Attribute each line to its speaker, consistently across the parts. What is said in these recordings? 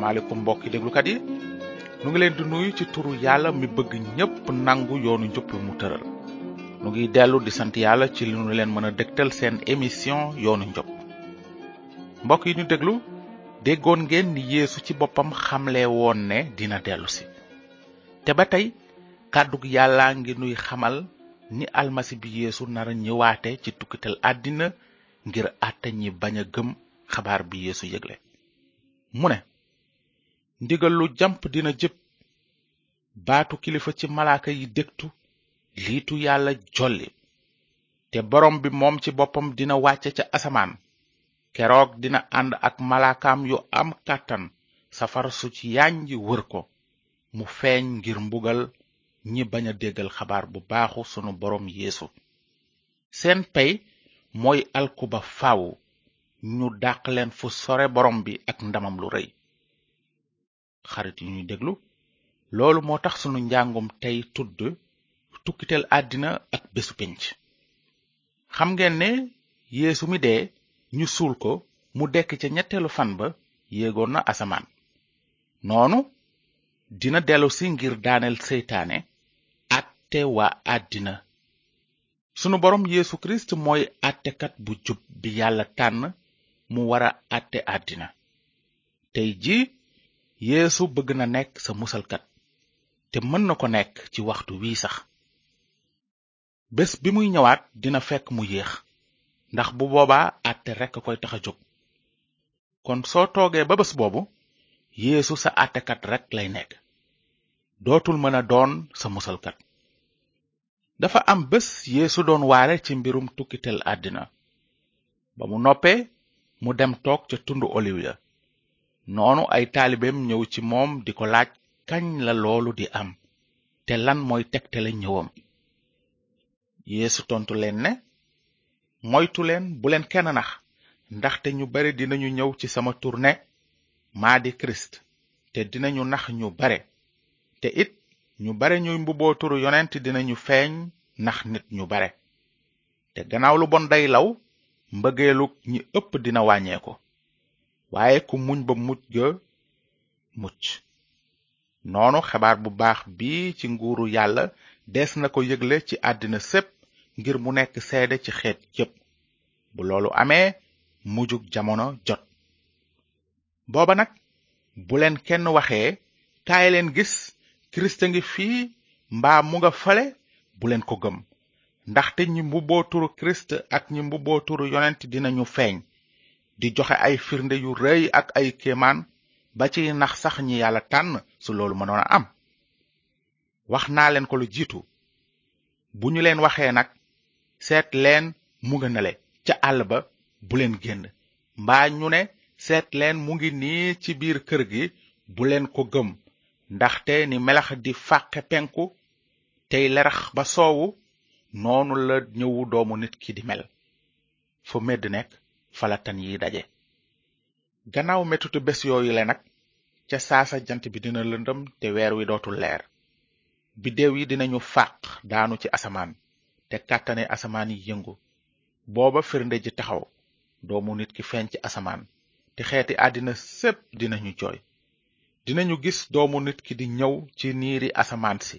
Speaker 1: salaamaaleykum mbokki déglukat yi nu ngi leen di nuyu ci turu yàlla mi bëgg ñépp nangu yoonu njub bi mu tëral nu ngi dellu di sant yàlla ci li nu leen mën a dégtal seen émission yoonu njub mbokk yi ñu déglu déggoon ngeen ni yéesu ci boppam xamle woon ne dina dellusi te ba tey kàddug yàllaa ngi nuy xamal ni almasi bi yeesu nara ñëwaate ci tukkital àddina ngir àtte ñi bañ a gëm xabaar bi yeesu yëgle mu ne ndigal lu jamp dina jëpp baatu kilifa ci malaaka yi dégtu liitu yàlla jolli te borom bi moom ci boppam dina wàcce ca asamaan keroog dina ànd ak malaakaam yu am kàttan safara su ci yànji wër ko mu feeñ ngir mbugal ñi bañ a déggal xabaar bu baaxu sunu boroom yéesu seen pey mooy alku ba faaw ñu dàq leen fu sore boroom bi ak ndamam lu rëy xarit yu ñuy déglu loolu moo tax sunu njàngum tey tudd tukkiteel àddina ak bésu pénc xam ngeen ne yéesu mi dee ñu suul ko mu dekk ca ñetteelu fan ba yéegoon na asamaan noonu dina dellusi ngir daaneel seytaane àtte waa àddina sunu boroom Yeesu Kirist mooy àttekat bu jub bi Yàlla tànn mu wara àtte àddina tey ji Yeesu bëgg na nekk sa musalkat te mën na ko nekk ci waxtu wii sax bés bi muy ñëwaat dina fekk mu yéex ndax bu boobaa àtte rekk koy tax a jóg kon soo toogee ba bés boobu yéesu sa àttekat rekk lay nekk dootul mën a doon sa musalkat dafa am bés yeesu doon waare ci mbirum tukkitel àddina ba mu noppee mu dem toog ca tundu oliw ya noonu ay taalibeem ñëw ci moom di ko laaj kañ la loolu di am te lan mooy tegtale ñëwam yeesu tontu leen ne moytu leen bu leen kenn nax ndaxte ñu bare dinañu ñëw ci sama tur ne maa di Kirist te dinañu nax ñu bare te it ñu bare ñuy mbubboo turu yonent dinañu feeñ nax nit ñu bare te gannaaw lu bon day law mbëggeelu ñi ëpp dina wàññeeku waaye ku muñ ba mucc ga mucc noonu xebaar bu baax bi ci nguuru yàlla des na ko yëgle ci àddina sépp ngir mu nekk seede ci xeet yépp bu loolu amee mujug jamono jot booba nag bu leen kenn waxee kaay leen gis kirist a ngi fii mbaa mu nga fale bu leen ko gëm ndaxte ñi mbubboo turu kirist ak ñi mbubboo turu yonent dinañu feeñ di joxe ay firnde yu rëy ak ay kéemaan ba ci nax sax ñi yàlla tànn su loolu mënoon a am wax naa leen ko lu jiitu bu ñu leen waxee nag seet leen mu nga nale ca àll ba bu leen génn mbaa ñu ne seet leen mu ngi nii ci biir kër gi bu leen ko gëm ndaxte ni melax di fàqe penku tey lerax ba soowu noonu la ñëwu doomu nit ki di mel fa medd nekk fa la tan yi daje gannaaw mettitu bés yooyu le nag ca saasa jant bi dina lëndëm te weer wi dootul leer biddeew yi dinañu fàq daanu ci asamaan te kàttane asamaan yi yëngu booba firnde ji taxaw doomu nit ki feeñ ci asamaan te xeeti àddina sépp dinañu jooy dinañu gis doomu nit ki di ñëw ci niiri asamaan si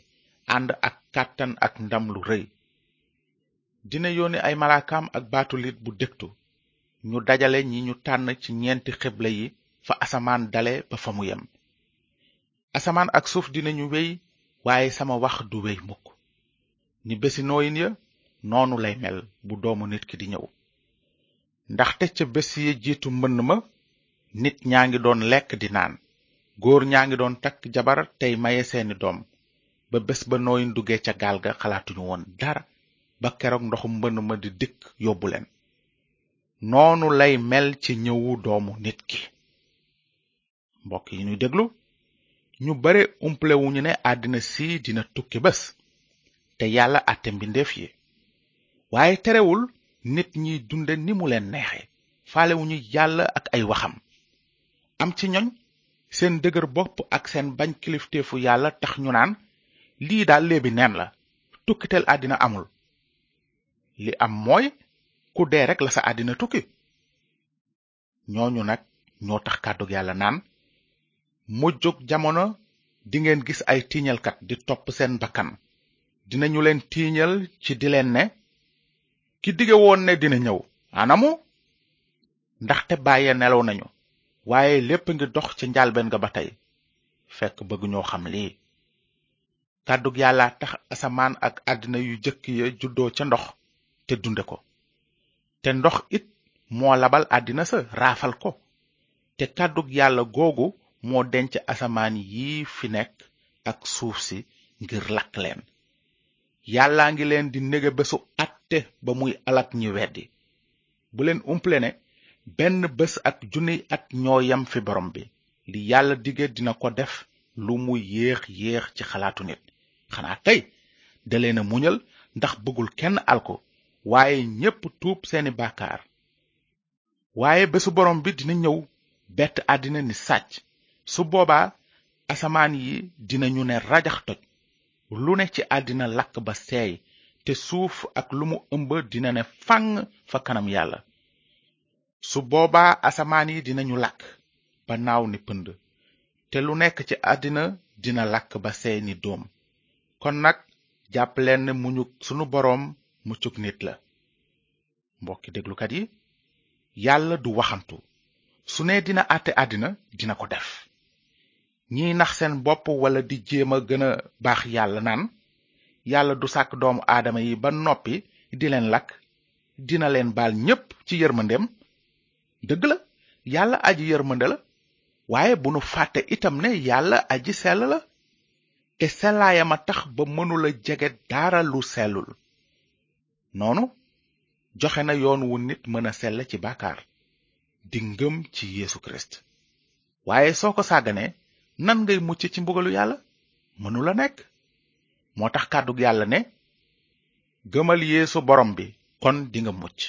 Speaker 1: ànd ak kàttan ak ndam lu rëy dina yónni ay malaakaam ak baatu liit bu dégtu ñu dajale ñi ñu tànn ci ñeenti xibla yi fa asamaan dale ba fa mu yem asamaan ak suuf dinañu wéy waaye sama wax du wéy mukk ni bési nooyin ya noonu lay mel bu doomu nit ki di ñëw ndaxte ca bés ya jiitu mbënn ma nit ñaa ngi doon lekk di naan góor ñaa ngi doon takk jabar tey maye seeni doom ba bés ba nooyin duggee ca gaal ga xalaatuñu woon dara ba keroog ndoxum mbënn ma di dikk yóbbu leen noonu lay mel ci ñëwu doomu nit ki mbokk yi ñuy déglu ñu bare umple wuñu ne àddina si dina tukki bés te yàlla àtte mbindeef yi waaye terewul nit ñi dunde ni mu leen neexe faale wuñu yàlla ak ay waxam am ci ñoñ seen dëgër bopp ak seen bañ kilifteefu yàlla tax ñu naan lii daal léebi neen la tukkiteel àddina amul li am mooy ku dee rek la sa àddina tukki ñooñu nag ñoo tax kàddug yàlla naan mu jóg jamono dingeen gis ay tiiñalkat di topp seen bakkan dinañu leen tiiñal ci di leen ne ki dige woon ne dina ñëw anamu ndaxte bàyye nelaw nañu waaye lépp ngi dox ci njaalbeen nga ba tey fekk bëgg ñoo xam lii kàddug yàlla tax asamaan ak àddina yu jëkk ya juddoo ca ndox te dunde ko te ndox it moo labal àddina sa raafal ko te kàddug yàlla googu moo denc asamaan yi fi nekk ak suuf si ngir lakk leen yàllaa ngi leen di nége bésu àtte ba muy alak ñi weddi bu leen umple ne benn bés ak junniy at ñoo yam fi borom bi li yàlla dige dina ko def lu mu yéex yéex ci xalaatu nit xanaa kay da leen a muñal ndax bëggul kenn alko waaye ñépp tuub seeni bàkkaar waaye bésu borom bi dina ñëw bett àddina ni sàcc su boobaa asamaan yi dinañu ne rajax toj lu ne ci àddina lakk ba seey te suuf ak lu mu ëmb dina ne fàŋŋ fa kanam yàlla su boobaa asamaan yi dinañu lakk ba naaw ni pënd te lu nekk ci àddina dina lakk ba seey ni doom kon nag jàpp leen ne muñu sunu boroom muccug nit la mbokki déglukat yi yàlla du waxantu su ne dina àtte àddina dina ko def ñiy nax seen bopp wala di jéem a gën a baax yàlla naan yàlla du sàkk doomu aadama yi ba noppi di leen lakk dina leen baal ñépp ci yërmandeem dëgg la yàlla aji yërmande la waaye bu nu fàtte itam ne yàlla aji sell la te sellaayam a tax ba mënula jege dara lu sellul noonu joxe na yoon wu nit mën a selle ci bàkkaar di ngëm ci Yeesu Kirist waaye soo ko sàgganee nan ngay mucc ci mbugalu yàlla mënula nekk moo tax kàddu yàlla ne gëmal yéesu borom bi kon dinga mucc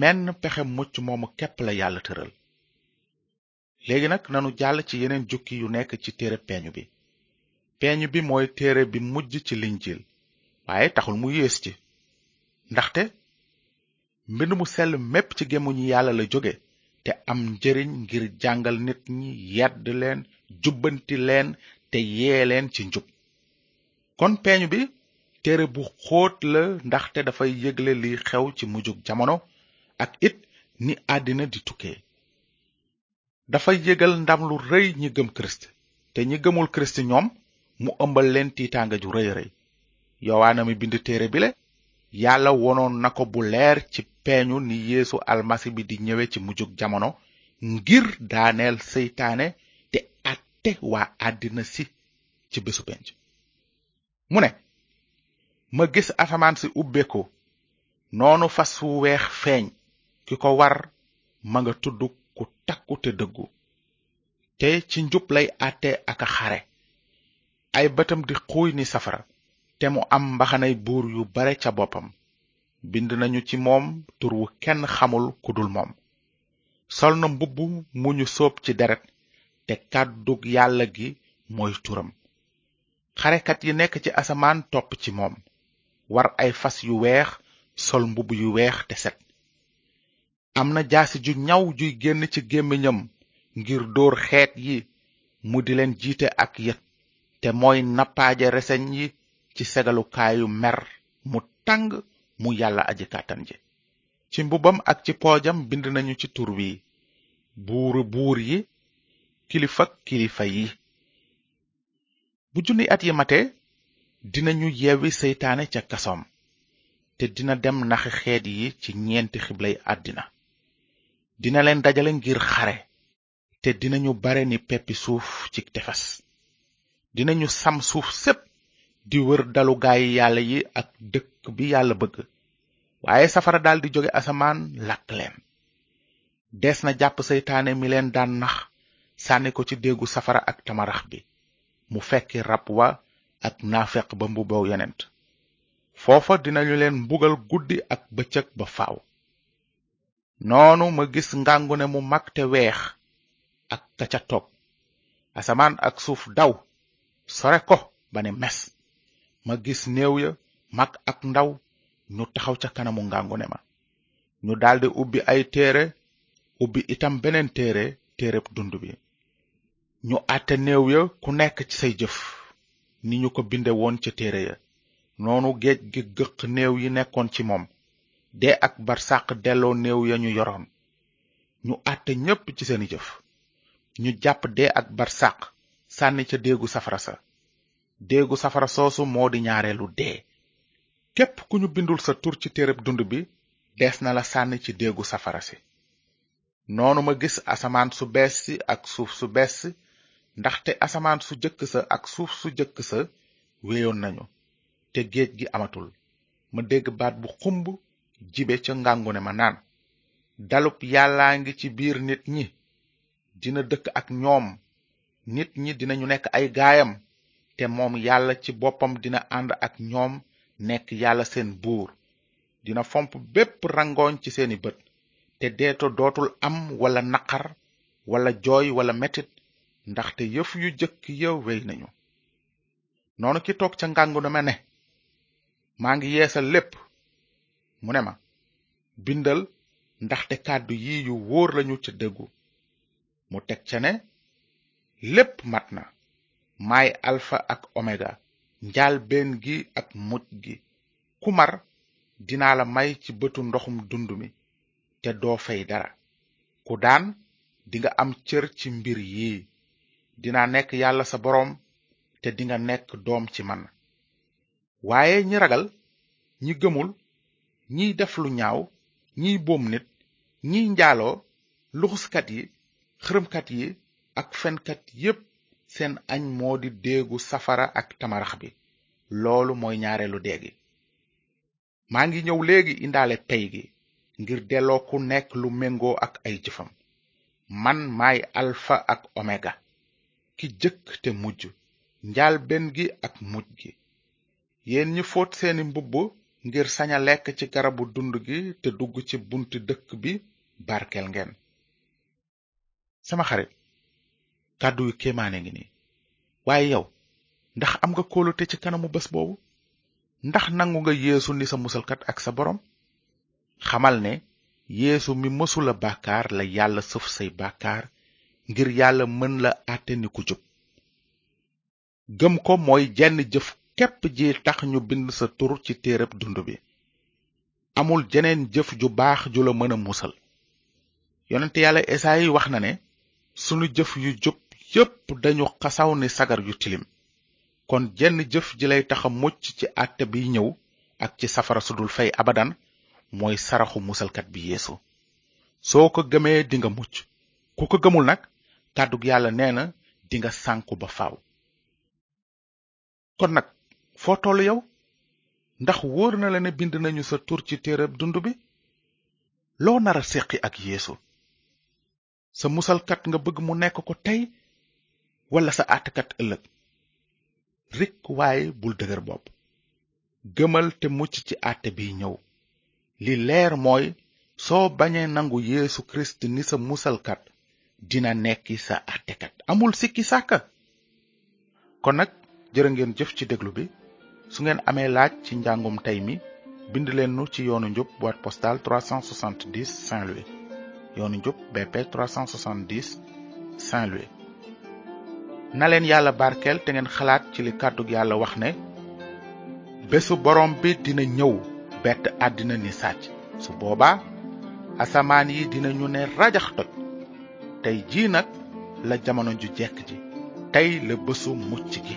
Speaker 1: menn pexe mucc moomu képp la yàlla tëral léegi nag nanu jàll ci yeneen jukki yu nekk ci téere peeñu bi peeñu bi mooy téere bi mujj ci linjil waaye taxul mu yées ci ndaxte mbind mu sell mépp ci gémmuñu yàlla la jóge te am njëriñ ngir jàngal nit ñi yedd leen jubbanti leen te yee leen ci njub kon peeñu bi téere bu xóot la ndaxte dafay yëgle li xew ci mujjug jamono ak it ni àddina di tukkee dafay yëgal ndam lu rëy ñi gëm Kirist te ñi gëmul Kirist ñoom mu ëmbal leen tiitaanga ju rëy rëy yowaana mi bind téere bile yàlla wonoon na ko bu leer ci peeñu ni yéesu almasi bi di ñëwe ci mujjug jamono ngir daaneel seytaane te àtte waa àddina si ci bésu penc mu ne ma gis asamaan si ubbeekoo noonu fas wu weex feeñ ki ko war ma nga tudd ku takku te dëggu te ci njub lay àtte ak a xare ay bëtam di xuuy ni safara te mu am mbaxanay buur yu bare ca boppam bind nañu ci moom tur wu kenn xamul ku dul moom sol na mbubb mu ñu soob ci deret te kàddug yàlla gi mooy turam xarekat yi nekk ci asamaan topp ci moom war ay fas yu weex sol mbubb yu weex te set am na jaasi ju ñaw juy génn ci gémmiñam ngir dóor xeet yi mu di leen jiite ak yet te mooy nappaaje reseñ yi ci segalukaayu mer mu tàng mu yàlla aji kàttan ji ci mbubam ak ci poojam bind nañu ci tur wi buuru buur yi kilifak kilifa yi bu junni at yi mate dinañu yewwi seytaane ca kasoom te dina dem nax xeet yi ci ñeenti xiblay àddina dina leen dajale ngir xare te dinañu bare ni peppi suuf ci tefes dinañu sam suuf sépp di wër dalu gaay yàlla yi ak dëkk bi yàlla bëgg waaye safara daldi jóge asamaan lakk leen dees na jàpp seytaane mi leen daan nax sànni ko ci déggu safara ak tamarax bi mu fekki rab wa ak naafeq ba mbubboo yonent foofa dinañu leen mbugal guddi ak bëccëg ba faaw noonu ma gis ngàngune mu mag te weex ak ka ca topp asamaan ak suuf daw sore ko ba ne mes ma gis néew ya mag ak ndaw ñu taxaw ca kanamu ngàngune ma ñu daldi ubbi ay téere ubbi itam beneen téere téereb dund bi ñu àtte néew ya ku nekk ci say jëf ni ñu ko binde woon ca téere ya noonu géej gi gëq néew yi nekkoon ci moom dee ak barsàq delloo néew ya ñu yoroon ñu àtte ñépp ci seeni jëf ñu jàpp dee ak barsàq sànni ca déegu safara sa déegu safara soosu moo di ñaareelu dee képp ku ñu bindul sa tur ci téereb dund bi dees na la sànni ci déegu safara si noonu ma gis asamaan su bees si ak suuf su bees si ndaxte asamaan su jëkk sa ak suuf su jëkk sa wéyoon nañu te géej gi amatul ma dégg baat bu xumb jibe ca ngàngune ma naan dalub yàllaa ngi ci biir nit ñi dina dëkk ak ñoom nit ñi dinañu nekk ay gaayam te moom yàlla ci boppam dina ànd ak ñoom nekk yàlla seen buur dina fomp bépp rangooñ ci seeni bët te deeto dootul am walla naqar walla jooy walla metit ndaxte yëf yu jëkk ya wéy nañu noonu ki toog ca ngàngu na ma ne maa ngi yeesal lépp mu ne ma bindal ndaxte kàddu yi yu wóor lañu ca dëggu mu teg ca ne lépp mat na maay alfa ak omega njaal benn gi ak muj gi ku mar dinaa la may ci bëtu ndoxum dund mi te doo fay dara ku daan dinga am cër ci mbir yi dinaa nekk yàlla sa boroom te dinga nekk doom ci man waaye ñi ragal ñi gëmul ñiy def lu ñaaw ñiy boom nit ñiy njaaloo luxuskat yi xërëmkat yi ak fenkat yépp seen añ moo di déegu safara ak tamarax bi loolu mooy ñaareelu dee maa ngi ñëw léegi indaale pey gi ngir delloo ku nekk lu méngoo ak ay jëfam man maay alfa ak omega ki jëkk te mujj njaal benn gi ak mujj gi yéen ñi fóot seeni mbubb ngir saña lekk ci garabu dund gi te dugg ci bunti dëkk bi barkel ngeen sama xarit kàddu yu kéemaane ngi nii waaye yow ndax am nga kóolute ci kanamu bés boobu ndax nangu nga yéesu ni sa musalkat ak sa boroom xamal ne yéesu mi mësula bàkkaar la yàlla sëf say bàkkaar ngir yàlla mën la àtte ni ku jub gëm ko mooy jenn jëf képp ji tax ñu bind sa tur ci téereb dund bi amul jeneen jëf ju baax ju la mën a musal yonent yàlla esaayi wax na ne sunu jëf yu jub yépp dañu xasaw ni sagar yu tilim kon jenn jëf ji lay taxa mucc ci àtte bi ñëw ak ci safara su dul fay abadan mooy saraxu musalkat bi yéesu soo ko gëmee dinga mucc ku ko gëmul nag kàddug yàlla nee na dinga sànku ba faaw kon nag foo toll yow ndax wóor na la ne bind nañu sa tur ci téereb dund bi loo nar a séqi ak yéesu sa musalkat nga bëgg mu nekk ko tey walla sa àttkat ëllëg rik waaye bul dëgër bopp gëmal te mucc ci àtte bi ñëw li leer mooy soo bañee nangu yéesu Kirist ni sa musalkat dina nekki sa àttekat amul sikki sàkka kon nag jërë ngeen jëf ci déglu bi su ngeen amee laaj ci njàngum tey mi bind leen nu ci yoonu njub boîte postale 370 Saint-Louis yoonu njub BP 370 Saint-Louis na leen yàlla barkeel te ngeen xalaat ci li kàddu yàlla wax ne bésu borom bi dina ñëw bett àddina ni sàcc su boobaa asamaan yi dina ñu ne rajax toj tey jii nag la jamono ju jekk ji tey la bésu mucc gi